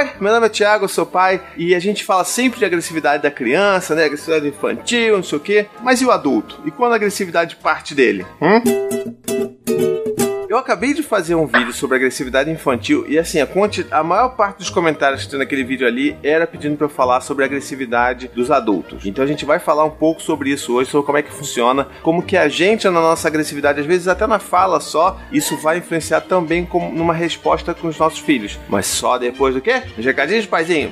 Oi, meu nome é Thiago, sou pai, e a gente fala sempre de agressividade da criança, né? Agressividade infantil, não sei o quê. Mas e o adulto? E quando a agressividade parte dele? Hum? Eu acabei de fazer um vídeo sobre agressividade infantil e assim, a, quanti... a maior parte dos comentários que tem naquele vídeo ali era pedindo para eu falar sobre a agressividade dos adultos. Então a gente vai falar um pouco sobre isso hoje, sobre como é que funciona, como que a gente na nossa agressividade, às vezes até na fala só, isso vai influenciar também como numa resposta com os nossos filhos. Mas só depois do quê? Os recadinhos, paizinho?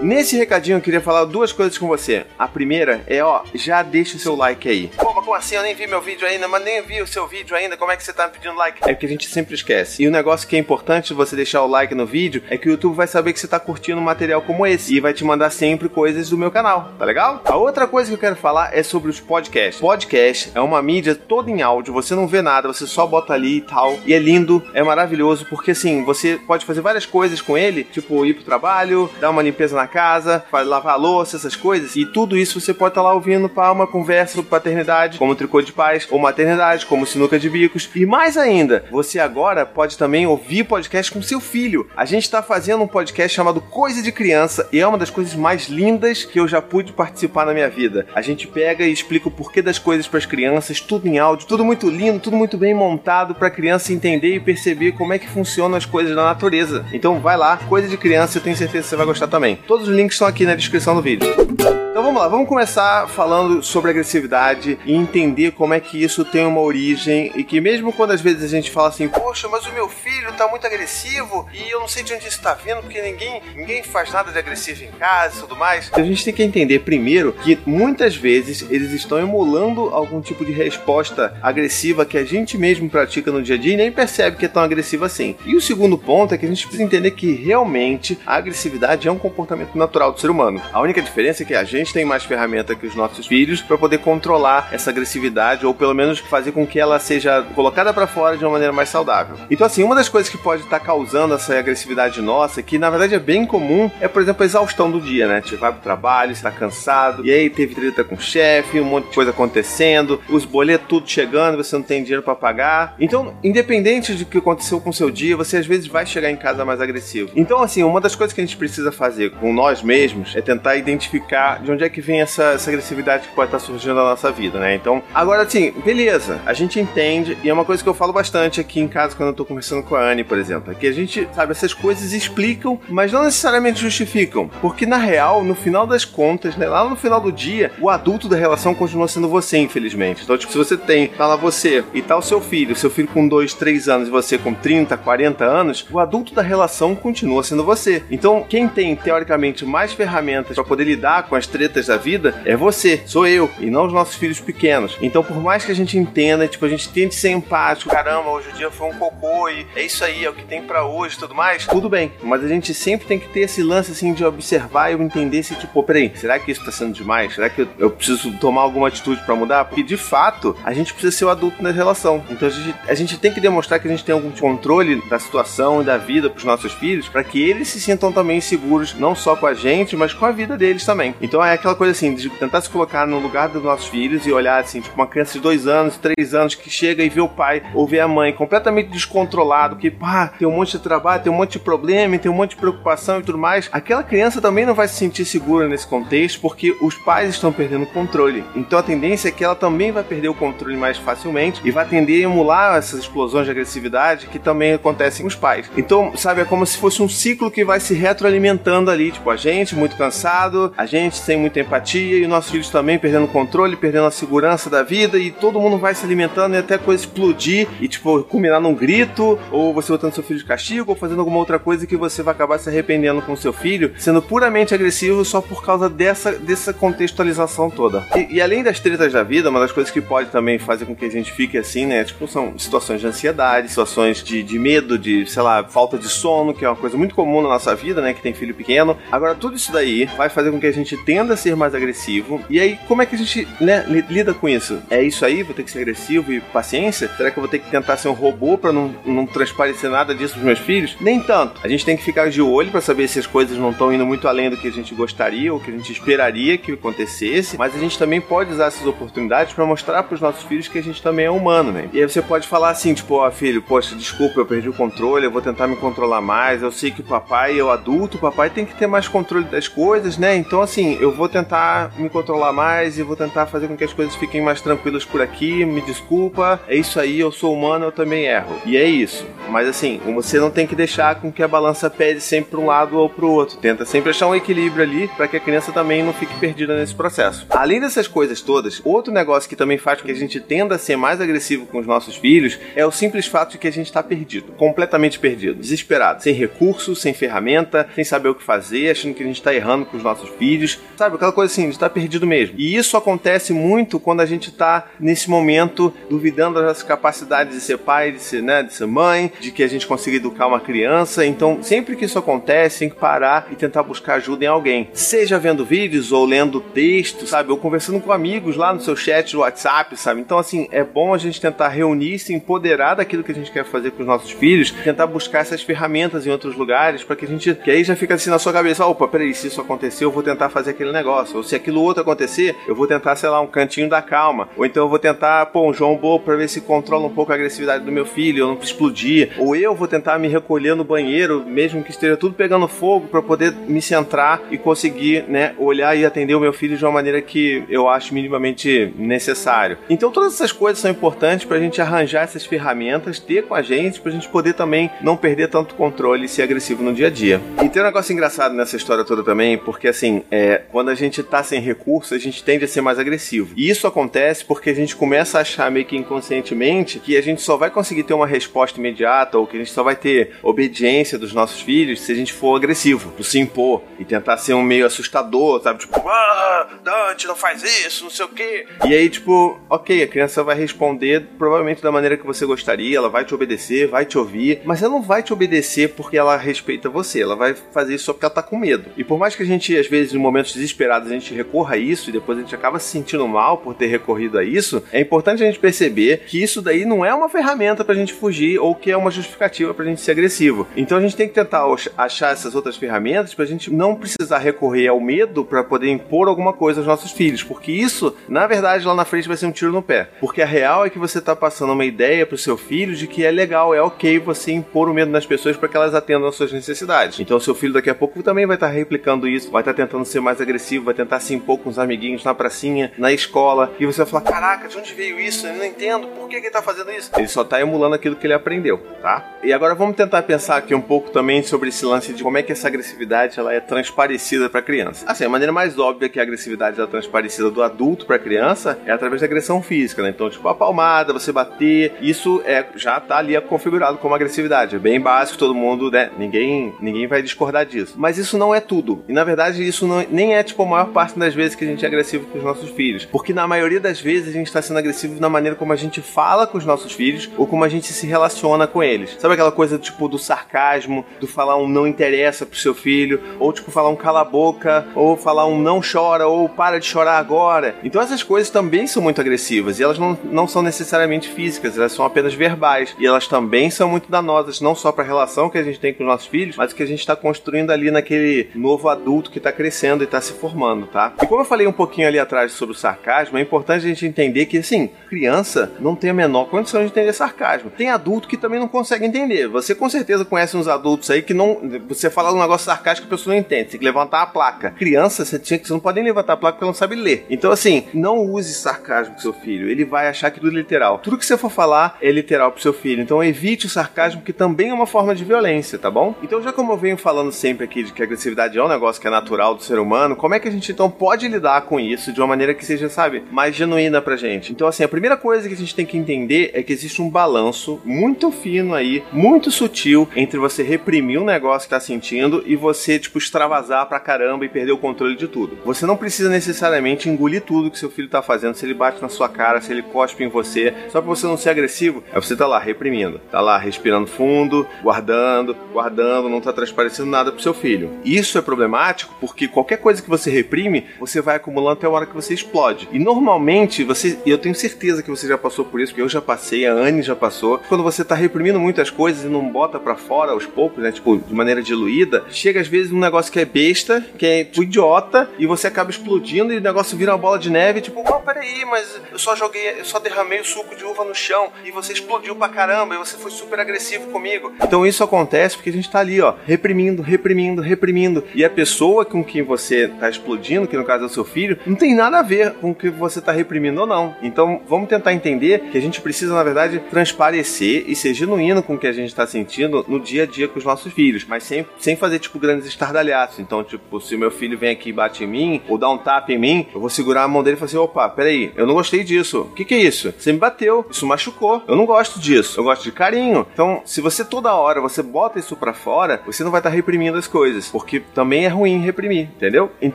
Nesse recadinho eu queria falar duas coisas com você. A primeira é, ó, já deixa o seu like aí. Pô, mas como assim? Eu nem vi meu vídeo ainda, mas nem vi o seu vídeo ainda. Como é que você tá me pedindo like? É que a gente sempre esquece. E o um negócio que é importante você deixar o like no vídeo é que o YouTube vai saber que você tá curtindo um material como esse e vai te mandar sempre coisas do meu canal, tá legal? A outra coisa que eu quero falar é sobre os podcasts. Podcast é uma mídia toda em áudio, você não vê nada, você só bota ali e tal. E é lindo, é maravilhoso, porque assim, você pode fazer várias coisas com ele, tipo ir pro trabalho, dar uma limpeza na casa, lavar a louça, essas coisas. E tudo isso você pode estar tá lá ouvindo para uma conversa sobre paternidade, como tricô de paz, ou maternidade, como sinuca de bicos. E mais ainda, você agora pode também ouvir podcast com seu filho. A gente está fazendo um podcast chamado Coisa de Criança e é uma das coisas mais lindas que eu já pude participar na minha vida. A gente pega e explica o porquê das coisas para as crianças, tudo em áudio, tudo muito lindo, tudo muito bem montado para a criança entender e perceber como é que funcionam as coisas da natureza. Então vai lá, Coisa de Criança, eu tenho certeza que você vai gostar também. Todos os links estão aqui na descrição do vídeo. Então vamos lá, vamos começar falando sobre agressividade e entender como é que isso tem uma origem e que mesmo quando às vezes a gente fala assim, poxa, mas o meu filho tá muito agressivo e eu não sei de onde isso tá vindo porque ninguém, ninguém faz nada de agressivo em casa e tudo mais. A gente tem que entender primeiro que muitas vezes eles estão emulando algum tipo de resposta agressiva que a gente mesmo pratica no dia a dia e nem percebe que é tão agressivo assim. E o segundo ponto é que a gente precisa entender que realmente a agressividade é um comportamento natural do ser humano. A única diferença é que a gente gente tem mais ferramenta que os nossos filhos para poder controlar essa agressividade ou pelo menos fazer com que ela seja colocada para fora de uma maneira mais saudável. Então, assim, uma das coisas que pode estar tá causando essa agressividade nossa, que na verdade é bem comum, é, por exemplo, a exaustão do dia, né? Você vai pro trabalho, está cansado, e aí teve treta com o chefe, um monte de coisa acontecendo, os boletos tudo chegando, você não tem dinheiro para pagar. Então, independente do que aconteceu com o seu dia, você às vezes vai chegar em casa mais agressivo. Então, assim, uma das coisas que a gente precisa fazer com nós mesmos é tentar identificar de onde é que vem essa, essa agressividade que pode estar surgindo na nossa vida, né? Então, agora assim, beleza, a gente entende, e é uma coisa que eu falo bastante aqui em casa quando eu tô conversando com a Anne, por exemplo, é que a gente, sabe, essas coisas explicam, mas não necessariamente justificam, porque na real, no final das contas, né, lá no final do dia, o adulto da relação continua sendo você, infelizmente. Então, tipo, se você tem, tá lá você e tá o seu filho, seu filho com 2, 3 anos e você com 30, 40 anos, o adulto da relação continua sendo você. Então, quem tem, teoricamente, mais ferramentas para poder lidar com as tretas da vida é você, sou eu, e não os nossos filhos pequenos. Então, por mais que a gente entenda, tipo, a gente tente ser empático, caramba, hoje o dia foi um cocô e é isso aí, é o que tem para hoje tudo mais, tudo bem. Mas a gente sempre tem que ter esse lance, assim, de observar e entender se, tipo, peraí, será que isso tá sendo demais? Será que eu, eu preciso tomar alguma atitude para mudar? Porque, de fato, a gente precisa ser o adulto na relação. Então, a gente, a gente tem que demonstrar que a gente tem algum controle da situação e da vida pros nossos filhos, para que eles se sintam também seguros, não só com a gente, mas com a vida deles também. Então, é aquela coisa assim, de tentar se colocar no lugar dos nossos filhos e olhar assim, tipo, uma criança de dois anos, três anos que chega e vê o pai ou vê a mãe completamente descontrolado, que pá, tem um monte de trabalho, tem um monte de problema, tem um monte de preocupação e tudo mais. Aquela criança também não vai se sentir segura nesse contexto porque os pais estão perdendo o controle. Então a tendência é que ela também vai perder o controle mais facilmente e vai tender a emular essas explosões de agressividade que também acontecem com os pais. Então, sabe, é como se fosse um ciclo que vai se retroalimentando ali, tipo, a gente muito cansado, a gente sem muita empatia e nossos filhos também perdendo o controle, perdendo a segurança da vida e todo mundo vai se alimentando e até a coisa explodir e, tipo, culminar num grito ou você botando seu filho de castigo ou fazendo alguma outra coisa que você vai acabar se arrependendo com seu filho, sendo puramente agressivo só por causa dessa, dessa contextualização toda. E, e além das tretas da vida, uma das coisas que pode também fazer com que a gente fique assim, né, tipo, são situações de ansiedade, situações de, de medo, de, sei lá, falta de sono, que é uma coisa muito comum na nossa vida, né, que tem filho pequeno. Agora, tudo isso daí vai fazer com que a gente tenda tenda a ser mais agressivo. E aí, como é que a gente né, lida com isso? É isso aí? Vou ter que ser agressivo e paciência? Será que eu vou ter que tentar ser um robô para não, não transparecer nada disso pros meus filhos? Nem tanto. A gente tem que ficar de olho para saber se as coisas não estão indo muito além do que a gente gostaria ou que a gente esperaria que acontecesse, mas a gente também pode usar essas oportunidades para mostrar para os nossos filhos que a gente também é humano, né? E aí você pode falar assim, tipo, ó, oh, filho, poxa, desculpa, eu perdi o controle, eu vou tentar me controlar mais. Eu sei que o papai é o adulto, o papai tem que ter mais controle das coisas, né? Então, assim, eu vou tentar me controlar mais e vou tentar fazer com que as coisas fiquem mais tranquilas por aqui. Me desculpa, é isso aí, eu sou humano, eu também erro. E é isso. Mas assim, você não tem que deixar com que a balança pese sempre para um lado ou para o outro. Tenta sempre achar um equilíbrio ali para que a criança também não fique perdida nesse processo. Além dessas coisas todas, outro negócio que também faz com que a gente tenda a ser mais agressivo com os nossos filhos é o simples fato de que a gente está perdido, completamente perdido, desesperado, sem recurso, sem ferramenta, sem saber o que fazer, achando que a gente está errando com os nossos filhos, sabe? Aquela coisa assim, a gente está perdido mesmo. E isso acontece muito quando a gente está nesse momento duvidando das nossas capacidades de ser pai, de ser, né, de ser mãe, de que a gente consiga educar uma criança. Então, sempre que isso acontece, tem que parar e tentar buscar ajuda em alguém. Seja vendo vídeos ou lendo texto, sabe? Ou conversando com amigos lá no seu chat do WhatsApp, sabe? Então, assim, é bom a gente tentar reunir, se empoderar daquilo que a gente quer fazer com os nossos filhos, tentar buscar essas ferramentas em outros lugares para que a gente. Que aí já fica assim na sua cabeça: opa, peraí, se isso acontecer, eu vou tentar fazer aquele negócio. Ou se aquilo outro acontecer, eu vou tentar, sei lá, um cantinho da calma. Ou então eu vou tentar, pô, um João Bobo pra ver se controla um pouco a agressividade do meu filho, eu não explodir. Ou eu vou tentar me recolher no banheiro, mesmo que esteja tudo pegando fogo, para poder me centrar e conseguir, né, olhar e atender o meu filho de uma maneira que eu acho minimamente necessário. Então todas essas coisas são importantes pra gente arranjar essas ferramentas, ter com a gente, pra gente poder também não perder tanto controle e ser agressivo no dia a dia. E tem um negócio engraçado nessa história toda também, porque assim, é, quando a gente tá sem recursos, a gente tende a ser mais agressivo. E isso acontece porque a gente começa a achar meio que inconscientemente que a gente só vai conseguir ter uma resposta imediata ou que a gente só vai ter obediência dos nossos filhos se a gente for agressivo, se impor e tentar ser um meio assustador, sabe? Tipo, ah, Dante, não faz isso, não sei o quê. E aí, tipo, ok, a criança vai responder provavelmente da maneira que você gostaria, ela vai te obedecer, vai te ouvir, mas ela não vai te obedecer porque ela respeita você, ela vai fazer isso só porque ela tá com medo. E por mais que a gente, às vezes, em momentos desesperados, a gente recorra a isso e depois a gente acaba se sentindo mal por ter recorrido a isso, é importante a gente perceber que isso daí não é uma ferramenta pra gente fugir ou que é uma justificativa pra gente ser agressivo. Então a gente tem que tentar achar essas outras ferramentas pra gente não precisar recorrer ao medo para poder impor alguma coisa aos nossos filhos, porque isso, na verdade, lá na frente vai ser um tiro no pé. Porque a real é que você tá passando uma ideia pro seu filho de que é legal, é ok você impor o medo nas pessoas para que elas atendam às suas necessidades. Então seu filho daqui a pouco também vai estar tá replicando isso, vai estar tá tentando ser mais agressivo, vai tentar se impor com os amiguinhos na pracinha, na escola, e você vai falar: "Caraca, de onde veio isso? Eu não entendo. Por que, que ele tá fazendo isso?" Ele só tá emulando aquilo que ele aprendeu, tá? E agora vamos tentar pensar aqui um pouco também sobre esse lance de como é que essa agressividade ela é transparecida para criança. Assim, a maneira mais óbvia que a agressividade é transparecida do adulto para criança é através da agressão física, né? Então, tipo, a palmada, você bater, isso é já tá ali configurado como agressividade. É bem básico, todo mundo, né? Ninguém, ninguém vai discordar disso. Mas isso não é tudo. E na verdade, isso não, nem é tipo a maior parte das vezes que a gente é agressivo com os nossos filhos. Porque na maioria das vezes a gente está sendo agressivo na maneira como a gente fala com os nossos filhos ou como a gente se relaciona com eles. Sabe aquela coisa tipo do sarcasmo, do falar um não interessa pro seu filho, ou tipo falar um cala a boca, ou falar um não chora, ou para de chorar agora. Então essas coisas também são muito agressivas e elas não, não são necessariamente físicas, elas são apenas verbais. E elas também são muito danosas, não só para a relação que a gente tem com os nossos filhos, mas que a gente está construindo ali naquele novo adulto que está crescendo e está se formando, tá? E como eu falei um pouquinho ali atrás sobre o sarcasmo, é importante a gente entender que, assim, criança não tem a menor condição de entender sarcasmo. Tem adulto que também não consegue entender. Você com certeza conhece uns adultos aí que não. Você fala um negócio sarcástico que a pessoa não entende. Tem que levantar a placa. Criança, você, tinha você não pode nem levantar a placa porque ela não sabe ler. Então, assim, não use sarcasmo com seu filho. Ele vai achar que tudo é literal. Tudo que você for falar é literal pro seu filho. Então, evite o sarcasmo, que também é uma forma de violência, tá bom? Então, já como eu venho falando sempre aqui de que a agressividade é um negócio que é natural do ser humano, como é que a gente então pode lidar com isso de uma maneira que seja, sabe, mais genuína pra gente? Então, assim, a primeira coisa que a gente tem que entender é que existe um balanço muito fino aí, muito sutil entre você reprimir um negócio que tá sentindo e você, tipo, extravasar pra caramba e perder o controle de tudo. Você não precisa necessariamente engolir tudo que seu filho tá fazendo, se ele bate na sua cara, se ele cospe em você, só pra você não ser agressivo, é você tá lá reprimindo, tá lá respirando fundo, guardando, guardando, não tá transparecendo nada pro seu filho. Isso é problemático porque qualquer coisa que você reprime, você vai acumulando até a hora que você explode. E normalmente, você, eu tenho certeza que você já passou por isso, porque eu já passei, a Anne já passou. Quando você tá reprimindo muitas coisas e não bota para fora aos poucos, né? Tipo, de maneira diluída, chega às vezes um negócio que é besta, que é tipo, idiota, e você acaba explodindo e o negócio vira uma bola de neve, tipo, oh, peraí, mas eu só joguei, eu só derramei o suco de uva no chão e você explodiu pra caramba e você foi super agressivo comigo. Então isso acontece porque a gente tá ali, ó, reprimindo, reprimindo, reprimindo. E a pessoa com quem você tá explodindo, que no caso é o seu filho, não tem nada a ver com o que você tá reprimindo ou não. Então vamos tentar entender que a gente precisa, na verdade, transparecer e ser genuíno com o que a gente tá sentindo no dia a dia com os nossos filhos, mas sem, sem fazer, tipo, grandes estardalhaços. Então, tipo, se meu filho vem aqui e bate em mim, ou dá um tapa em mim, eu vou segurar a mão dele e falar assim: opa, peraí, eu não gostei disso. O que, que é isso? Você me bateu, isso machucou. Eu não gosto disso. Eu gosto de carinho. Então, se você toda hora você bota isso para fora, você não vai estar tá reprimindo as coisas, porque também é ruim reprimir, entendeu? Então,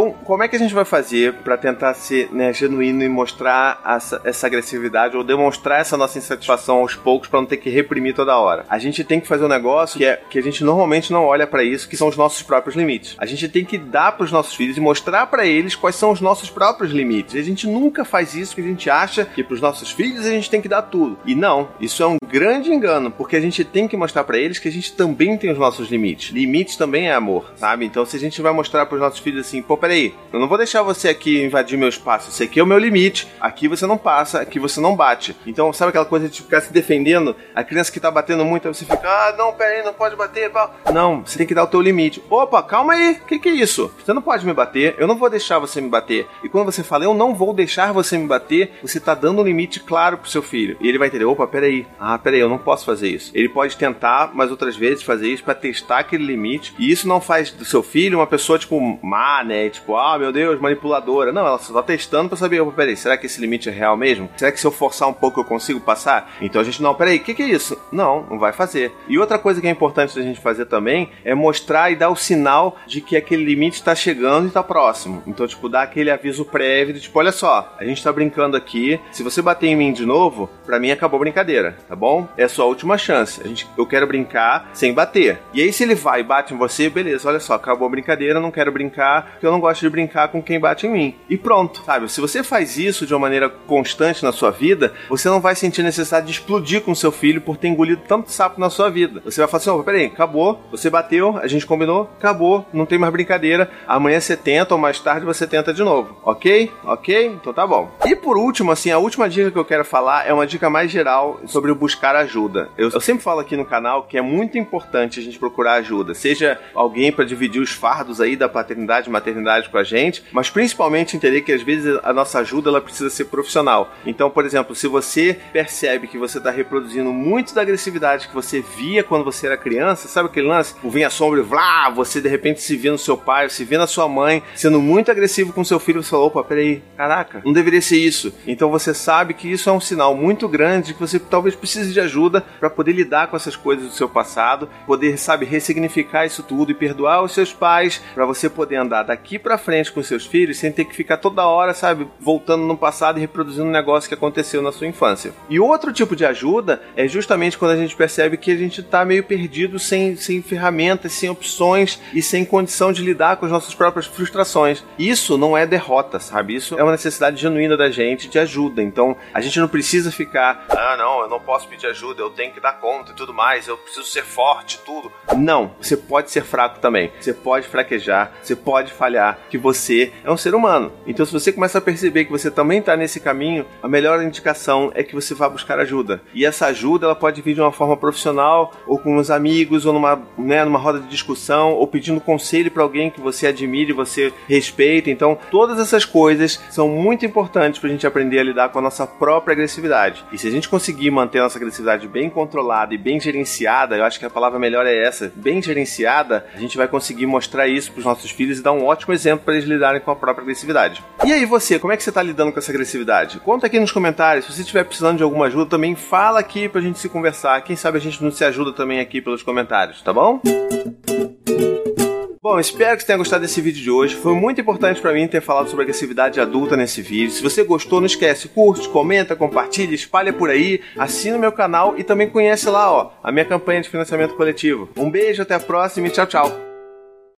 como é que a gente vai fazer para tentar ser né, genuíno e mostrar essa, essa agressividade ou demonstrar essa nossa insatisfação aos poucos para não ter que reprimir toda hora? A gente tem que fazer um negócio que é que a gente normalmente não olha para isso, que são os nossos próprios limites. A gente tem que dar para os nossos filhos e mostrar para eles quais são os nossos próprios limites. A gente nunca faz isso porque a gente acha que para os nossos filhos a gente tem que dar tudo. E não, isso é um grande engano, porque a gente tem que mostrar para eles que a gente também tem os nossos limites. Limites também é amor, sabe? Então se a gente vai mostrar para os nossos filhos assim, pô, peraí, eu não vou deixar você aqui invadir meu espaço, esse aqui é o meu limite, aqui você não passa, aqui você não bate. Então sabe aquela coisa de ficar se defendendo? A criança que tá batendo muito, aí você fica, ah, não, peraí, não pode bater. Não, você tem que dar o teu limite. Opa, calma aí, o que, que é isso? Você não pode me bater, eu não vou deixar você me bater. E quando você fala, eu não vou deixar você me bater, você tá dando um limite claro pro seu filho. E ele vai entender, opa, peraí, ah, peraí, eu não posso fazer isso. Ele pode tentar, mas outras vezes fazer isso para testar aquele limite. E isso não faz do seu filho uma pessoa, tipo, má, né? Tipo, ah, meu Deus, manipuladora. Não, ela só tá testando pra saber, peraí, será que esse limite é real mesmo? Será que se eu forçar um pouco eu consigo passar? Então a gente, não, peraí, o que, que é isso? Não, não vai fazer. E outra coisa que é importante da gente fazer também é mostrar e dar o sinal de que aquele limite está chegando e está próximo. Então, tipo, dar aquele aviso prévio de tipo, olha só, a gente tá brincando aqui, se você bater em mim de novo, pra mim acabou a brincadeira, tá bom? É a sua última chance. A gente, eu quero brincar sem bater. E aí, se ele vai e bate em você, beleza, olha só, acabou a brincadeira, não quero brincar, porque eu não gosto de brincar com quem bate em mim. E pronto, sabe? Se você faz isso de uma maneira constante na sua vida, você não vai sentir necessidade de explodir com seu filho por ter engolido tanto sapo na sua vida. Você vai falar assim: oh, peraí, acabou, você bateu, a gente combinou, acabou, não tem mais brincadeira. Amanhã você tenta ou mais tarde você tenta de novo, ok? Ok? Então tá bom. E por último, assim, a última dica que eu quero falar é uma dica mais geral sobre buscar ajuda. Eu, eu sempre falo aqui no canal que é muito importante a gente procurar ajuda, seja alguém para dividir os fardos aí da paternidade e com a gente, mas principalmente entender que às vezes a nossa ajuda ela precisa ser profissional. Então, por exemplo, se você percebe que você está reproduzindo muito da agressividade que você via quando você era criança, sabe aquele lance? O vem a sombra e vlá, você de repente se vê no seu pai, se vê na sua mãe, sendo muito agressivo com seu filho, você fala, opa, peraí, caraca, não deveria ser isso. Então você sabe que isso é um sinal muito grande de que você talvez precise de ajuda para poder lidar com essas coisas do seu passado, poder, sabe, ressignificar isso tudo e perdoar os seus pais, para você poder andar daqui para frente com seus filhos sem ter que ficar toda hora, sabe, voltando no passado e reproduzindo um negócio que aconteceu na sua infância. E outro tipo de ajuda é justamente quando a gente percebe que a gente tá meio perdido sem, sem ferramentas, sem opções e sem condição de lidar com as nossas próprias frustrações. Isso não é derrota, sabe? Isso é uma necessidade genuína da gente de ajuda. Então, a gente não precisa ficar, ah, não, eu não posso pedir ajuda, eu tenho que dar conta e tudo mais, eu preciso ser forte, tudo. Não, você pode ser fraco também. Você pode fraquejar, você pode falhar, que você é um ser humano. Então, se você começa a perceber que você também está nesse caminho, a melhor indicação é que você vá buscar ajuda. E essa ajuda, ela pode vir de uma forma profissional, ou com os amigos, ou numa, né, numa roda de discussão, ou pedindo conselho para alguém que você admire, você respeita. Então, todas essas coisas são muito importantes para a gente aprender a lidar com a nossa própria agressividade. E se a gente conseguir manter a nossa agressividade bem controlada e bem gerenciada, eu acho que a palavra melhor é essa, bem gerenciada, a gente vai conseguir mostrar isso para os nossos filhos e dar um ótimo exemplo para eles lidarem com a própria agressividade. E aí você, como é que você está lidando com essa agressividade? Conta aqui nos comentários. Se você estiver precisando de alguma ajuda, também fala aqui para a gente se conversar. Quem sabe a gente não se ajuda também aqui pelos comentários, tá bom? Bom, espero que você tenha gostado desse vídeo de hoje. Foi muito importante para mim ter falado sobre agressividade adulta nesse vídeo. Se você gostou, não esquece, curte, comenta, compartilha, espalha por aí, assina o meu canal e também conhece lá, ó, a minha campanha de financiamento coletivo. Um beijo, até a próxima e tchau, tchau.